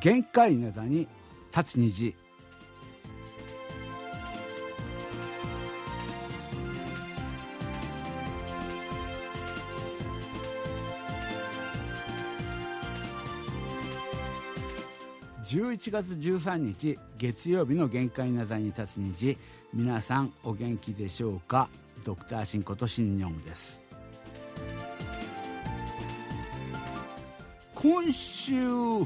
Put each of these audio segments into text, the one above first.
限界ネタに立つ虹。11月13日月曜日の限界ネタに立つ虹。皆さんお元気でしょうか？ドクターシンことシンニョンです。今週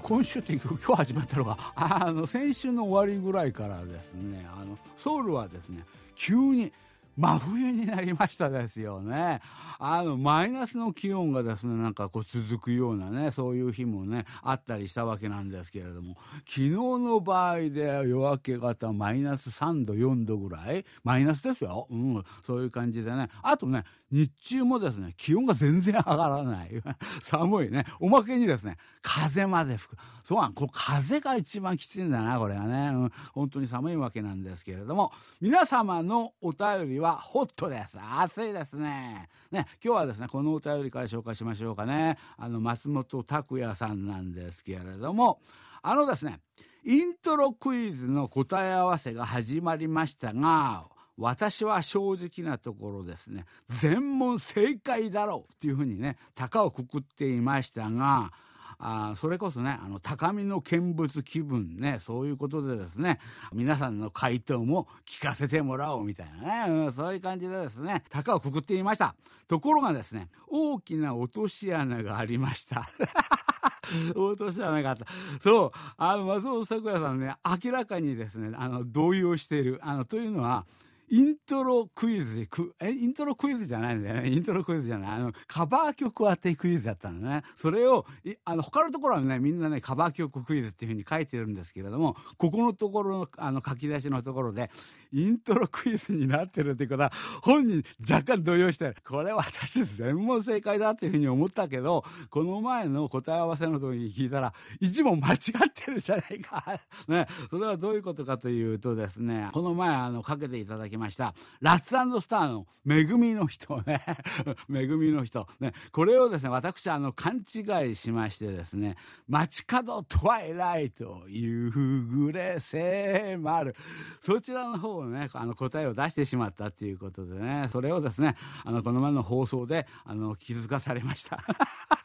今週というか今日始まったのがあの先週の終わりぐらいからですねあのソウルはですね急に真冬になりましたですよね。あの、マイナスの気温がですね、なんかこう続くようなね、そういう日もね、あったりしたわけなんですけれども、昨日の場合で夜明け方マイナス3度、4度ぐらい、マイナスですよ。うん、そういう感じでね。あとね、日中もですね、気温が全然上がらない。寒いね。おまけにですね、風まで吹く。そうなん、こ風が一番きついんだな、これはね。うん、本当に寒いわけなんですけれども、皆様のお便りははホットです。暑いですね。ね、今日はですね、このお便りから紹介しましょうかね。あの、松本拓也さんなんですけれども、あのですね、イントロクイズの答え合わせが始まりましたが、私は正直なところですね、全問正解だろうっていうふうにね、高をくくっていましたが、あそれこそねあの高みの見物気分ねそういうことでですね皆さんの回答も聞かせてもらおうみたいなね、うん、そういう感じでですね高をくくっていましたところがですね大きな落とし穴がありました 落とし穴があった。そう。あの、松本桜さんね、明らかにですね、あの、動揺している。あの、というのは、イントロクイズく、え、イントロクイズじゃないんだよね。イントロクイズじゃない。あの、カバー曲当てクイズだったのね。それを、あの、他のところはね、みんなね、カバー曲クイズっていうふうに書いてるんですけれども、ここのところの、あの、書き出しのところで、イントロクイズになってるっていうことは、本人若干動揺して、これは私全問正解だっていうふうに思ったけど、この前の答え合わせの時に聞いたら、一問間違ってるじゃないか。ね、それはどういうことかというとですね、この前、あの、かけていただきました、ラッツスターの恵みの人ね、恵みの人。ね、これをですね、私、あの、勘違いしましてですね、街角トワイライト、夕暮れ迫る。そちらの方をね、あの、答えを出してしまったっていうことでね、それをですね、あの、この前の放送で、あの、気づかされました。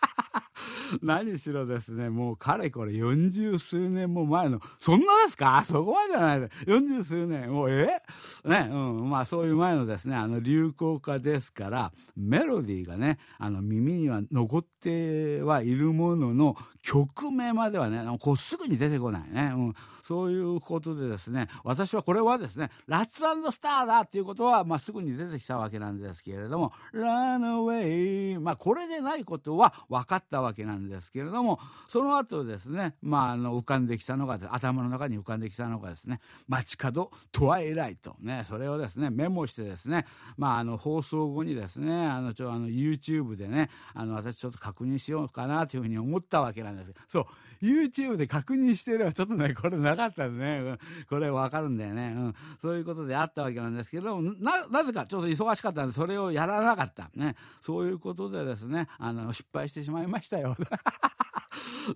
何しろですね、もうかれこれ40数年も前の、そんなですか？そこまでじゃないで。40数年、もうえ？ね、うん、まあそういう前のですね、あの流行歌ですから、メロディーがね、あの耳には残ってはいるものの、曲名まではね、こうすぐに出てこないね。うん、そういうことでですね、私はこれはですね、ラッツスターだっていうことは、まあすぐに出てきたわけなんですけれども、ランアウェイ、まあこれでないことは分かったわけなんですけれども、その後ですね、まああの浮かんできたのが、頭の中に浮かんできたのがですね、街角トワイライト、ね、それをですね、メモしてですね、まああの放送後にですね、あのちょあの YouTube でね、あの私ちょっと確認しようかなというふうに思ったわけなんです。なんですそう YouTube で確認してればちょっとねこれなかかったね、これわかるんだよね、うん、そういうことであったわけなんですけどななぜかちょっと忙しかったんでそれをやらなかった。ね。そういうことでですねあの失敗してしまいましたよ。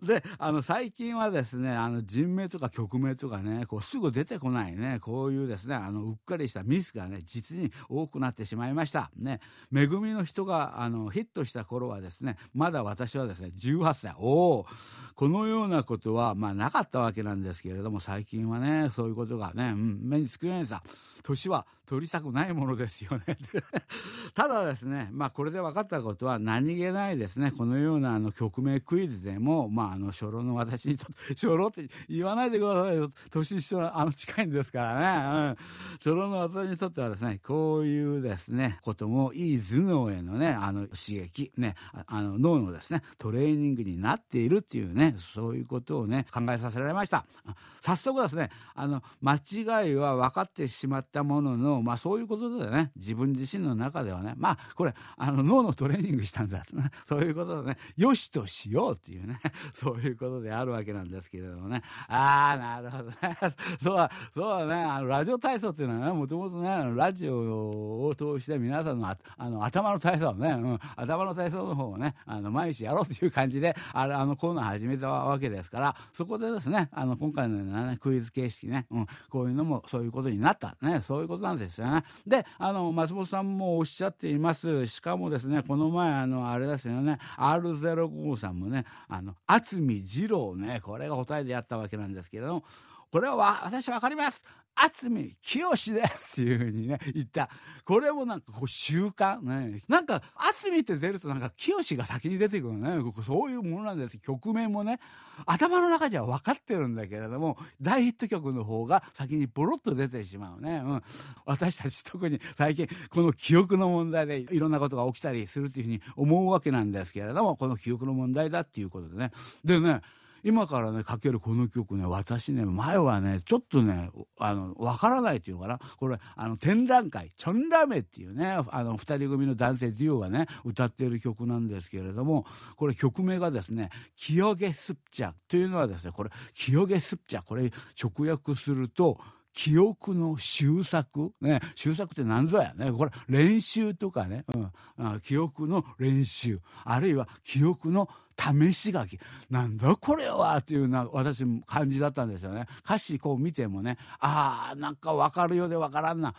であの最近はですねあの人名とか曲名とかねこうすぐ出てこないね。こういうですねあのうっかりしたミスがね実に多くなってしまいました。ね。恵みの人があのヒットした頃はですねまだ私はですね18歳。おおこのようなことはまあなかったわけなんですけれども最近はねそういうことがね、うん、目につくようにさ年は取りたくないものですよね。ただですねまあこれで分かったことは何気ないですねこのようなあの曲名クイズでもまああの初老の私にとって 初老って言わないでくださいよ。年一緒のあの近いんですからね、うん、初老の私にとってはですねこういうですねこともいい頭脳へのねあの刺激ねあの脳のですねトレーニングになっているっていうねそういうことをね考えさせられました。早速ですねあの間違いは分かってしまったもののまあそういうことでね。自分自身の中ではね。まあこれあの脳のトレーニングしたんだ。と ねそういうことでね。よしとしようっていうね。そういうことであるわけなんですけれどもね。ああなるほどね。そうだそうだね。あのラジオ体操っていうのはねもともとねラジオを通して皆さんのあの頭の体操ね、うん、頭の体操の方をねあの毎日やろうという感じであのコーナー始めめたわけですからそこでですねあの今回のような、ね、クイズ形式ね、うん、こういうのもそういうことになった。ね。そういうことなんですよね。であの松本さんもおっしゃっています。しかもですねこの前あのあれですよね。R05 さんもねあの渥美二郎ね。これが答えでやったわけなんですけれどもこれは私分かります。渥美清ですっていうふうにね言った。これもなんかこう習慣ね。なんか渥美って出るとなんか清が先に出てくるね。そういうものなんです。曲名もね頭の中じゃ分かってるんだけれども大ヒット曲の方が先にボロッと出てしまうね、うん、私たち特に最近この記憶の問題でいろんなことが起きたりするっていうふうに思うわけなんですけれどもこの記憶の問題だっていうことでね。でね今からねかけるこの曲ね私ね前はねちょっとねあのわからないというのかな。これあの展覧会チョンラメっていうねあの二人組の男性デュオがね歌っている曲なんですけれどもこれ曲名がですね「キヨゲスプチャ」というのはですねこれ「キヨゲスプチャ」これ直訳すると「記憶の修作、ね、修作って何ぞやね。これ練習とかね、うん、記憶の練習。あるいは記憶の試し書き。なんだこれはというような私も感じだったんですよね。歌詞こう見てもねあーなんか分かるようで分からんな。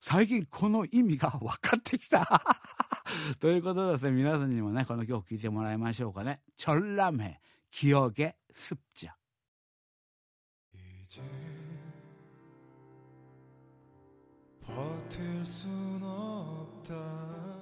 最近この意味が分かってきた。ということでですね皆さんにもねこの曲聴いてもらいましょうかね「チョラメ記憶すっちゃ」 버틸 순 없다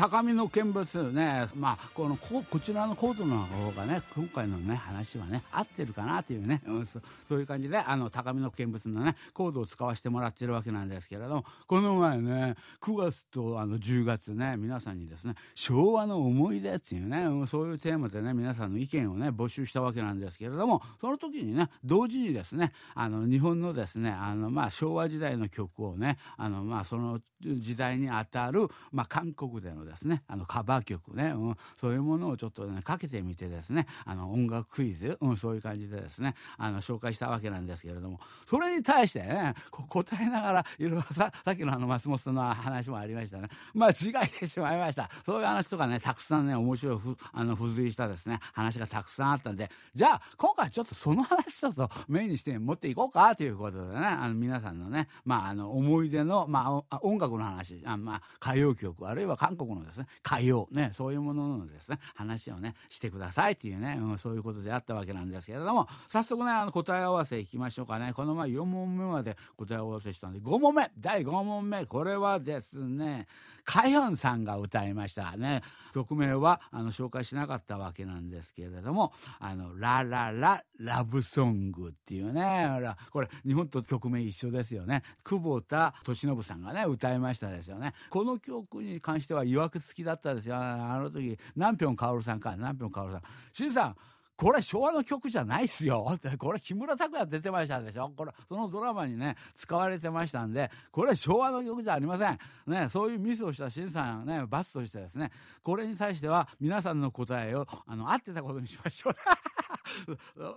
高みの見物ね。まあこのここちらのコードの方がね今回のね話はね合ってるかなというね、うん、そそういう感じであの高みの見物のねコードを使わせてもらってるわけなんですけれどもこの前ね9月とあの10月ね皆さんにですね昭和の思い出っていうね、うん、そういうテーマでね皆さんの意見をね募集したわけなんですけれどもその時にね同時にですねあの日本のですねあのまあ昭和時代の曲をねあのまあその時代にあたるまあ韓国ででのですね。あのカバー曲ね、うん、そういうものをちょっとねかけてみてですね。あの音楽クイズ、うん、そういう感じでですね。あの紹介したわけなんですけれども。それに対してね答えながらいろいろささっきのあの松本さんの話もありましたね。間違えてしまいました。そういう話とかねたくさんね面白いふあの付随したですね話がたくさんあったんで。じゃあ今回ちょっとその話ちょっとメインにして持っていこうかということでね。あの皆さんのねまああの思い出の、まあ、音楽の話。あ、まあ、歌謡曲あるいは韓国のですね海洋ねそういうもののですね話をねしてくださいっていうね、うん、そういうことであったわけなんですけれども早速ねあの答え合わせいきましょうかね。この前4問目まで答え合わせしたんで5問目第5問目これはですねカヨンさんが歌いました。ね曲名はあの紹介しなかったわけなんですけれども「あのララララブソング」っていうねこれ日本と曲名一緒ですよね。久保田利伸さんがね歌いましたですよね。この曲に関してはいわくつきだったですよあの時南平薫さんか南平薫さん「しんさんこれ昭和の曲じゃないっすよ。これ木村拓哉出てましたでしょこれ、そのドラマにね、使われてましたんで、これ昭和の曲じゃありません。ね、そういうミスをした新さんね、罰としてですね、これに対しては皆さんの答えを、あの、合ってたことにしましょう。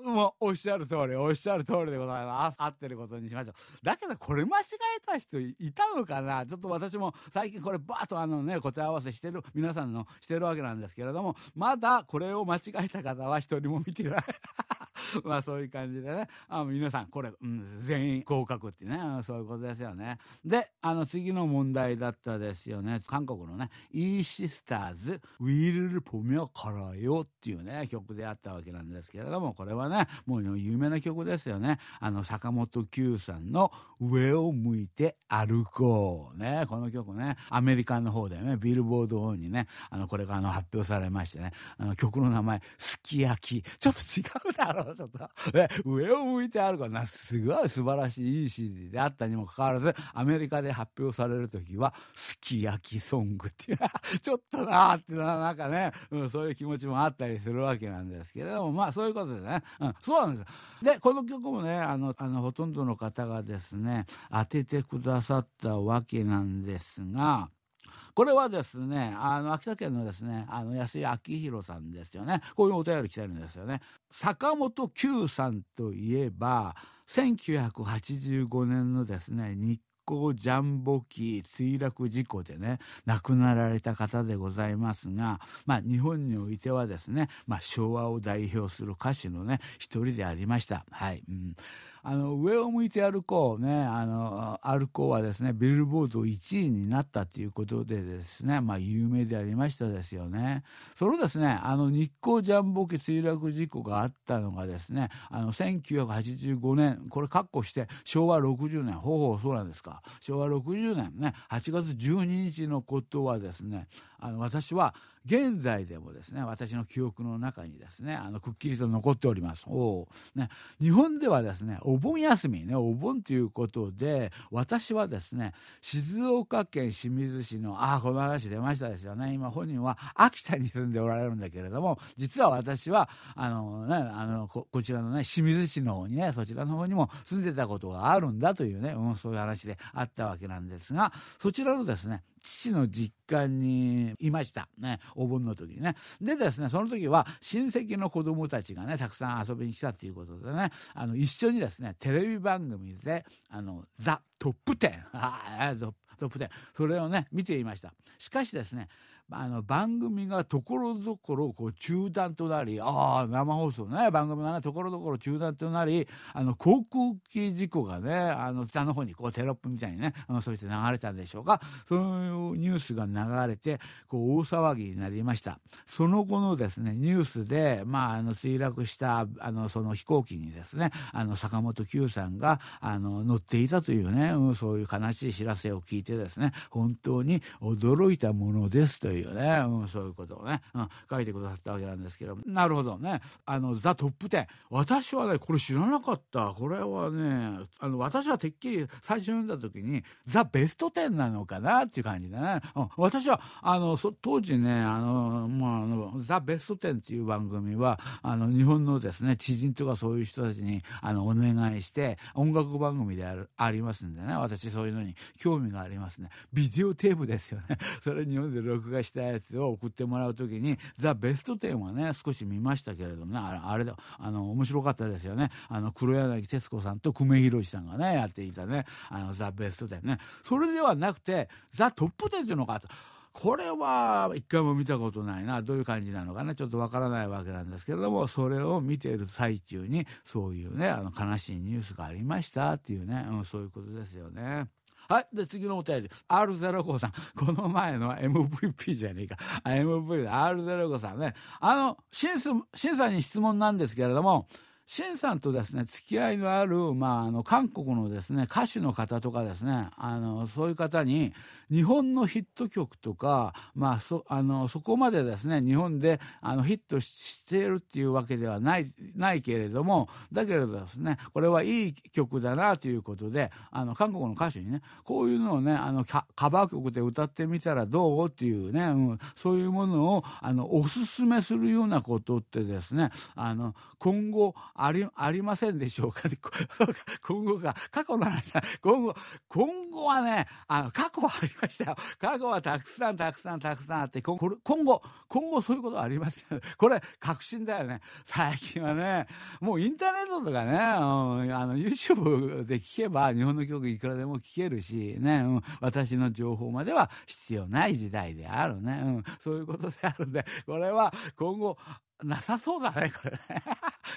もうおっしゃる通りおっしゃる通りでございます合ってることにしましょうだけどこれ間違えた人いたのかなちょっと私も最近これバーッとあのね答え合わせしてる皆さんのしてるわけなんですけれどもまだこれを間違えた方は一人も見てないまあそういう感じでねあ皆さんこれ、うん、全員合格ってねそういうことですよねであの次の問題だったですよね韓国のね「イーシスターズウィルルポミョカラヨ」っていうね曲であったわけなんですけどれどもこれはねもう有名な曲ですよね。あの坂本九さんの「上を向いて歩こう」ね。この曲ね。アメリカの方でね。ビルボード方にね。あのこれがあの発表されましてね。あの曲の名前「すき焼き」ちょっと違うだろうちょっと、ね、上を向いて歩こう。なすごい素晴らしいいい CD であったにもかかわらずアメリカで発表される時は「すき焼きソング」っていう。ちょっとなーってなんかね、うん、そういう気持ちもあったりするわけなんですけれどもまあそいうことでね、うん、そうなんです。でこの曲もねあのあのほとんどの方がですね当ててくださったわけなんですがこれはですねあの秋田県のですねあの安井明弘さんですよね。こういうお便り来てるんですよね。坂本九さんといえば1985年のですね日光ジャンボ機墜落事故でね亡くなられた方でございますが、まあ、日本においてはですね、まあ、昭和を代表する歌手のね一人でありました。はい、うんあの上を向いて歩こうね。あの歩こうはですねビルボード1位になったということでですね。まあ有名でありましたですよね。そのですねあの日光ジャンボ機墜落事故があったのがですねあの1985年これ括弧して昭和60年。ほうほうそうなんですか。昭和60年ね。8月12日のことはですねあの私は現在でもですね私の記憶の中にですねあのくっきりと残っております。お、ね、日本ではですねお盆休みねお盆ということで私はですね静岡県清水市のああこの話出ましたですよね。今本人は秋田に住んでおられるんだけれども実は私はあの、ね、あのこちらのね清水市の方にねそちらの方にも住んでたことがあるんだというね、うん、そういう話であったわけなんですがそちらのですね父の実家にいました、ね、お盆の時にね。でですねその時は親戚の子供たちがねたくさん遊びに来たということでねあの一緒にですねテレビ番組で「あのザ・トップ10 」トップ10それをね見ていました。しかしですねあの番組がところどころこう中断となりああ生放送ね番組がねところどころ中断となりあの航空機事故がねあの下の方にこうテロップみたいにね、うん、そうして流れたんでしょうか。そういうニュースが流れてこう大騒ぎになりました。その後のですねニュースで、まあ、あの墜落したあのその飛行機にですねあの坂本九さんがあの乗っていたというね、うん、そういう悲しい知らせを聞いてですね本当に驚いたものですという。いうね、うん、そういうことをね、うん、書いてくださったわけなんですけどなるほどね。あのザ・トップ10私はねこれ知らなかった。これはねあの私はてっきり最初読んだ時にザ・ベスト10なのかなっていう感じでね、うん、私はあの当時ねあの、まあ、あのザ・ベスト10っていう番組はあの日本のですね知人とかそういう人たちにあのお願いして音楽番組であるありますんでね。私そういうのに興味がありますね。ビデオテープですよね。それ日本で録画したやつを送ってもらう時に「ザ・ベスト10」はね少し見ましたけれどもねあれあれだあの面白かったですよねあの黒柳徹子さんと久米宏さんがねやっていたね「あのザ・ベスト10ね」それではなくて「ザ・トップ10」っていうのかと。これは一回も見たことないなどういう感じなのかなちょっとわからないわけなんですけれどもそれを見ている最中にそういうねあの悲しいニュースがありましたっていうね、うん、そういうことですよね。はい。で、次のお便り。R05 さん。この前のは MVP じゃねえか。MVP R05 さんね。あの、審査に質問なんですけれども、シンさんとですね付き合いのある、まあ、あの韓国のですね歌手の方とかですねあのそういう方に日本のヒット曲とか、まあ、そあのそこまでですね日本であのヒットしているっていうわけではないないけれどもだけれどですねこれはいい曲だなということであの韓国の歌手にねこういうのをねあのカバー曲で歌ってみたらどうっていうね、うん、そういうものをあのおすすめするようなことってですねあの今後ありありませんでしょうか？今後か過去の話今後今後はねあの過去はありましたよ。過去はたくさんたくさんたくさんあって今後今後今後そういうことありますよ。これ確信だよね。最近はねもうインターネットとかね、うん、あの YouTube で聞けば日本の曲いくらでも聴けるしね、うん、私の情報までは必要ない時代であるね、うん、そういうことであるんでこれは今後なさそうだね、これね。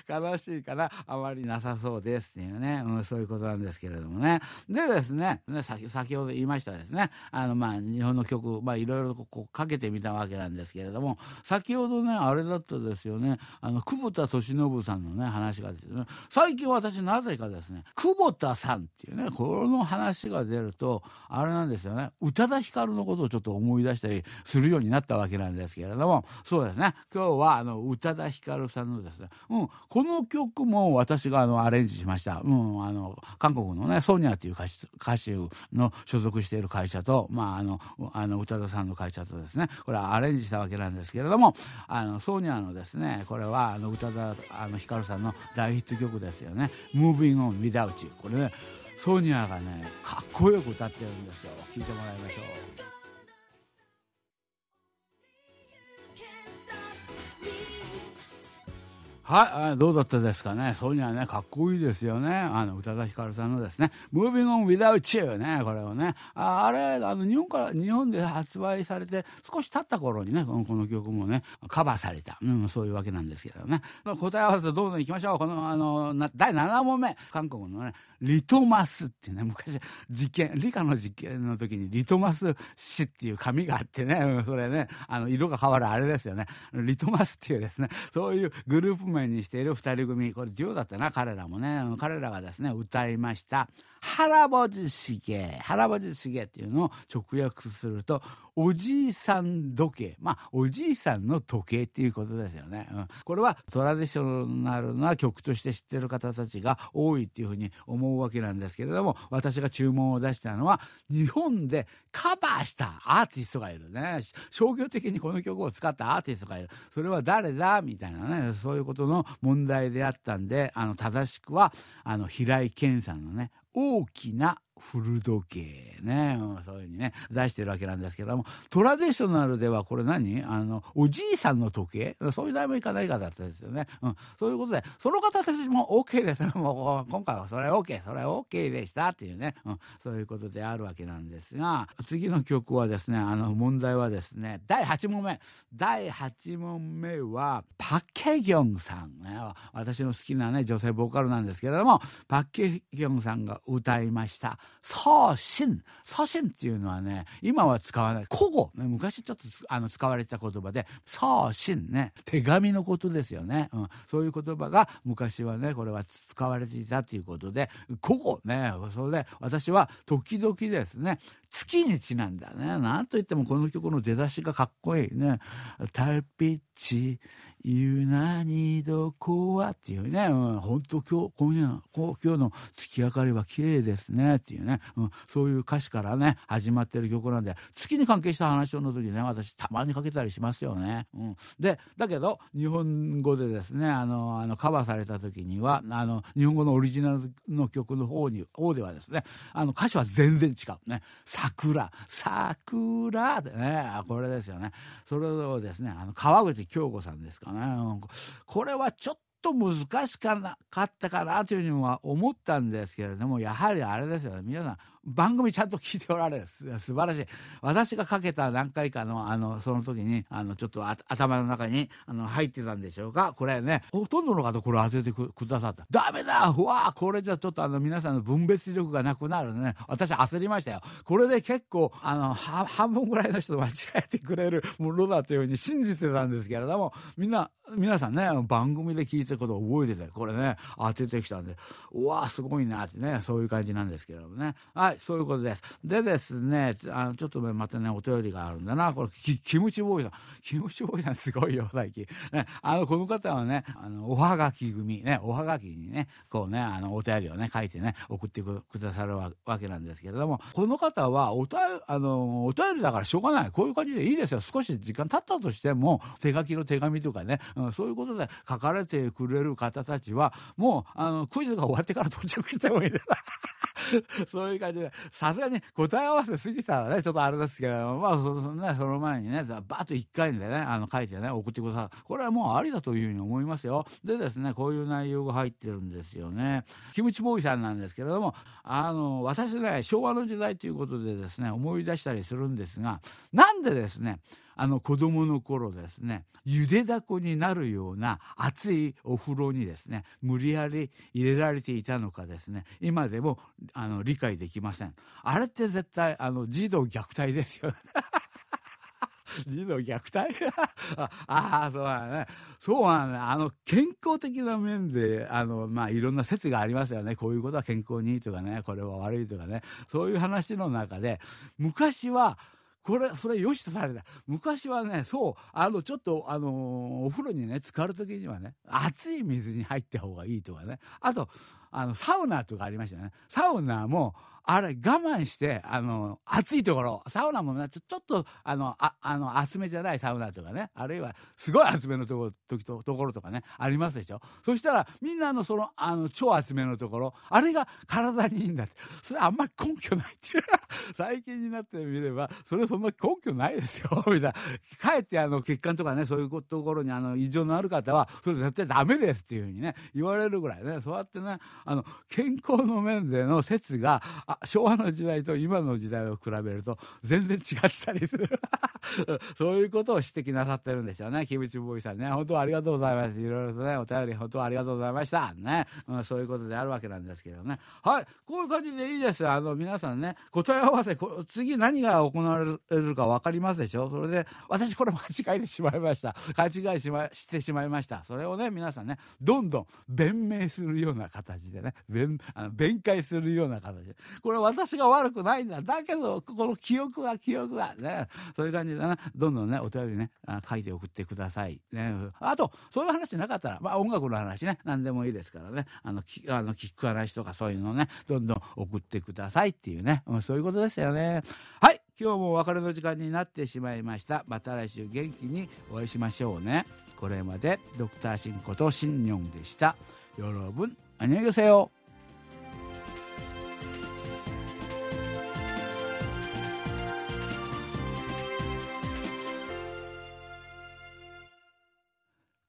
悲しいからあまりなさそうですっていうね、うん、そういうことなんですけれどもね。でですね、ね先先ほど言いましたですね、あのまあ日本の曲、まあいろいろこうかけてみたわけなんですけれども、先ほどね、あれだったですよね、あの久保田利伸さんのね、話がですね、最近私なぜかですね、久保田さんっていうね、この話が出ると、あれなんですよね、宇多田ヒカルのことをちょっと思い出したりするようになったわけなんですけれども、そうですね、今日はあの宇多田ヒカルさんのですね、うん、この曲も私があのアレンジしました、うん、あの韓国のねソニアという歌手歌手の所属している会社と、まあ、あのあの宇多田さんの会社とですねこれはアレンジしたわけなんですけれどもあのソニアのですねこれはあの宇多田あのヒカルさんの大ヒット曲ですよね「Moving on Without You」これねソニアがねかっこよく歌ってるんですよ。聴いてもらいましょう。はい、どうだったですかね。そういうのはね、かっこいいですよね。あの、宇多田ヒカルさんのですね、Moving on Without You ね、これをね。ああれ、あの、日本から、日本で発売されて、少し経った頃にね、このこの曲もね、カバーされた。うん、そういうわけなんですけどね。答え合わせどんどん行きましょう。この、あの、第7問目。韓国のね、リトマスっていうね、昔、実験、理科の実験の時にリトマス紙っていう紙があってね、それね、あの、色が変わるあれですよね。リトマスっていうですね、そういうグループ面にしている2人組。これデュオだったな彼らもね。彼らがですね歌いました。原ぼじしげ原ぼじしげっていうのを直訳するとおじいさん時計。まあおじいさんの時計っていうことですよね、うん、これはトラディショナルな曲として知ってる方たちが多いっていうふうに思うわけなんですけれども私が注文を出したのは日本でカバーしたアーティストがいるね。商業的にこの曲を使ったアーティストがいる。それは誰だみたいなねそういうことの問題であったんであの正しくはあの平井堅さんのね大きな古時計ね、うん、そういうふうにね出してるわけなんですけども。トラディショナルではこれ何？あのおじいさんの時計？そういう題もいかないかだったですよね、うん、そういうことでその方たちも OK です。もう今回はそれ OK それ OK でしたっていうね、うん、そういうことであるわけなんですが。次の曲はですねあの問題はですね第8問目。第8問目はパッケギョンさん、ね、私の好きなね女性ボーカルなんですけれどもパッケギョンさんが歌いました「送信送信っていうのはね今は使わない。古語、ね、昔ちょっとあの使われてた言葉で送信ね手紙のことですよね、うん、そういう言葉が昔はねこれは使われていたということで古語ねそれで私は時々ですね月にちなんだね。なんといってもこの曲の出だしがかっこいいね「タピッチユナニドコアっていうね、うん、本当今日、今夜、今日の月明かりは綺麗ですねっていうね、うん、そういう歌詞からね、始まってる曲なんで、月に関係した話の時ね、私たまにかけたりしますよね。うん、で、だけど、日本語でですね、あの、あの、カバーされた時には、あの、日本語のオリジナルの曲の方に、方ではですね、あの、歌詞は全然違う。ね、桜、桜でね、これですよね。それをですね、あの、川口京子さんですかね。これはちょっと難しかったかなというふうには思ったんですけれどもやはりあれですよね。皆さん番組ちゃんと聞いておられる。素晴らしい。私がかけた何回かのあのその時にあのちょっと頭の中にあの入ってたんでしょうか。これねほとんどの方これ当ててくださった。ダメだ。うわこれじゃちょっとあの皆さんの分別力がなくなるね。私焦りましたよ。これで結構あの半分ぐらいの人間違えてくれるものだというふうに信じてたんですけれどもみんな皆さんね番組で聞いてることを覚えててこれね当ててきたんで。うわすごいなってねそういう感じなんですけれどもね。はい。そういうことです。でですね、あのちょっとまたね、お便りがあるんだな。これ、キキムチボーイさん。キムチボーイさんすごいよ、最近。ね、あの、この方はね、あの、おはがき組、ね、おはがきにね、こうね、あの、お便りをね、書いてね、送ってくださるわけなんですけれども、この方は、おたあの、お便りだからしょうがない。こういう感じでいいですよ。少し時間経ったとしても、手書きの手紙とかね、うん、そういうことで書かれてくれる方たちは、もう、あの、クイズが終わってから到着してもいいです。そういう感じで、さすがに答え合わせ過ぎたらね、ちょっとあれですけど、まあそ、そね、その前にね、バーッと1回でね、あの書いてね、送ってください。これはもうありだというふうに思いますよ。でですね、こういう内容が入ってるんですよね。キムチボーイさんなんですけれども、あの、私ね、昭和の時代ということでですね、思い出したりするんですが、なんでですね、あの子供の頃ですねゆでだこになるような熱いお風呂にですね無理やり入れられていたのかですね今でもあの理解できません。あれって絶対あの児童虐待ですよ 児童虐待？ああそうだね。そうなんだ。あの健康的な面であのまあいろんな説がありますよね。こういうことは健康にいいとかねこれは悪いとかね。そういう話の中で昔はこれそれ良しとされた。昔はねそうあのちょっとあのお風呂にね浸かる時にはね熱い水に入った方がいいとかね。あとあのサウナとかありましたね。サウナもあれ我慢してあの暑いところサウナもちょちょっとあのああの厚めじゃないサウナとかね。あるいはすごい厚めのとこ時とところとかねありますでしょ。そしたらみんなのそのあの超厚めのところあれが体にいいんだって。それあんまり根拠ないっていう。最近になってみれば、それそんな根拠ないですよ、みたいな。かえってあの血管とかね、そういうところにあの異常のある方は、それ絶対ダメですっていうふうにね、言われるぐらいね、そうやってね、あの、健康の面での説が、昭和の時代と今の時代を比べると、全然違ってたりする。そういうことを指摘なさってるんですよね、キムチボーイさんね。本当ありがとうございます。いろいろとね、お便り本当ありがとうございました。ね、うん、そういうことであるわけなんですけどね。はい、こういう感じでいいです。あの、皆さんね、答え合わせ、次何が行われるか分かりますでしょそれで、私これ間違えてしまいました。勘違いし,、ま、してしまいました。それをね、皆さんね、どんどん弁明するような形でね、弁、あの弁解するような形で。これ私が悪くないんだ。だけど、この記憶は記憶はね、そういう感じでね、どんどんね、お便りね、書いて送ってください。ね、あと、そういう話なかったら、まあ音楽の話ね、何でもいいですからね、あの、きあの聞く話とかそういうのね、どんどん送ってくださいっていうね、うん、そういうことですよね。はい、今日もお別れの時間になってしまいました。また来週元気にお会いしましょうね。これまでドクターシンことシンニョンでした。よろぶん、あにょせよ。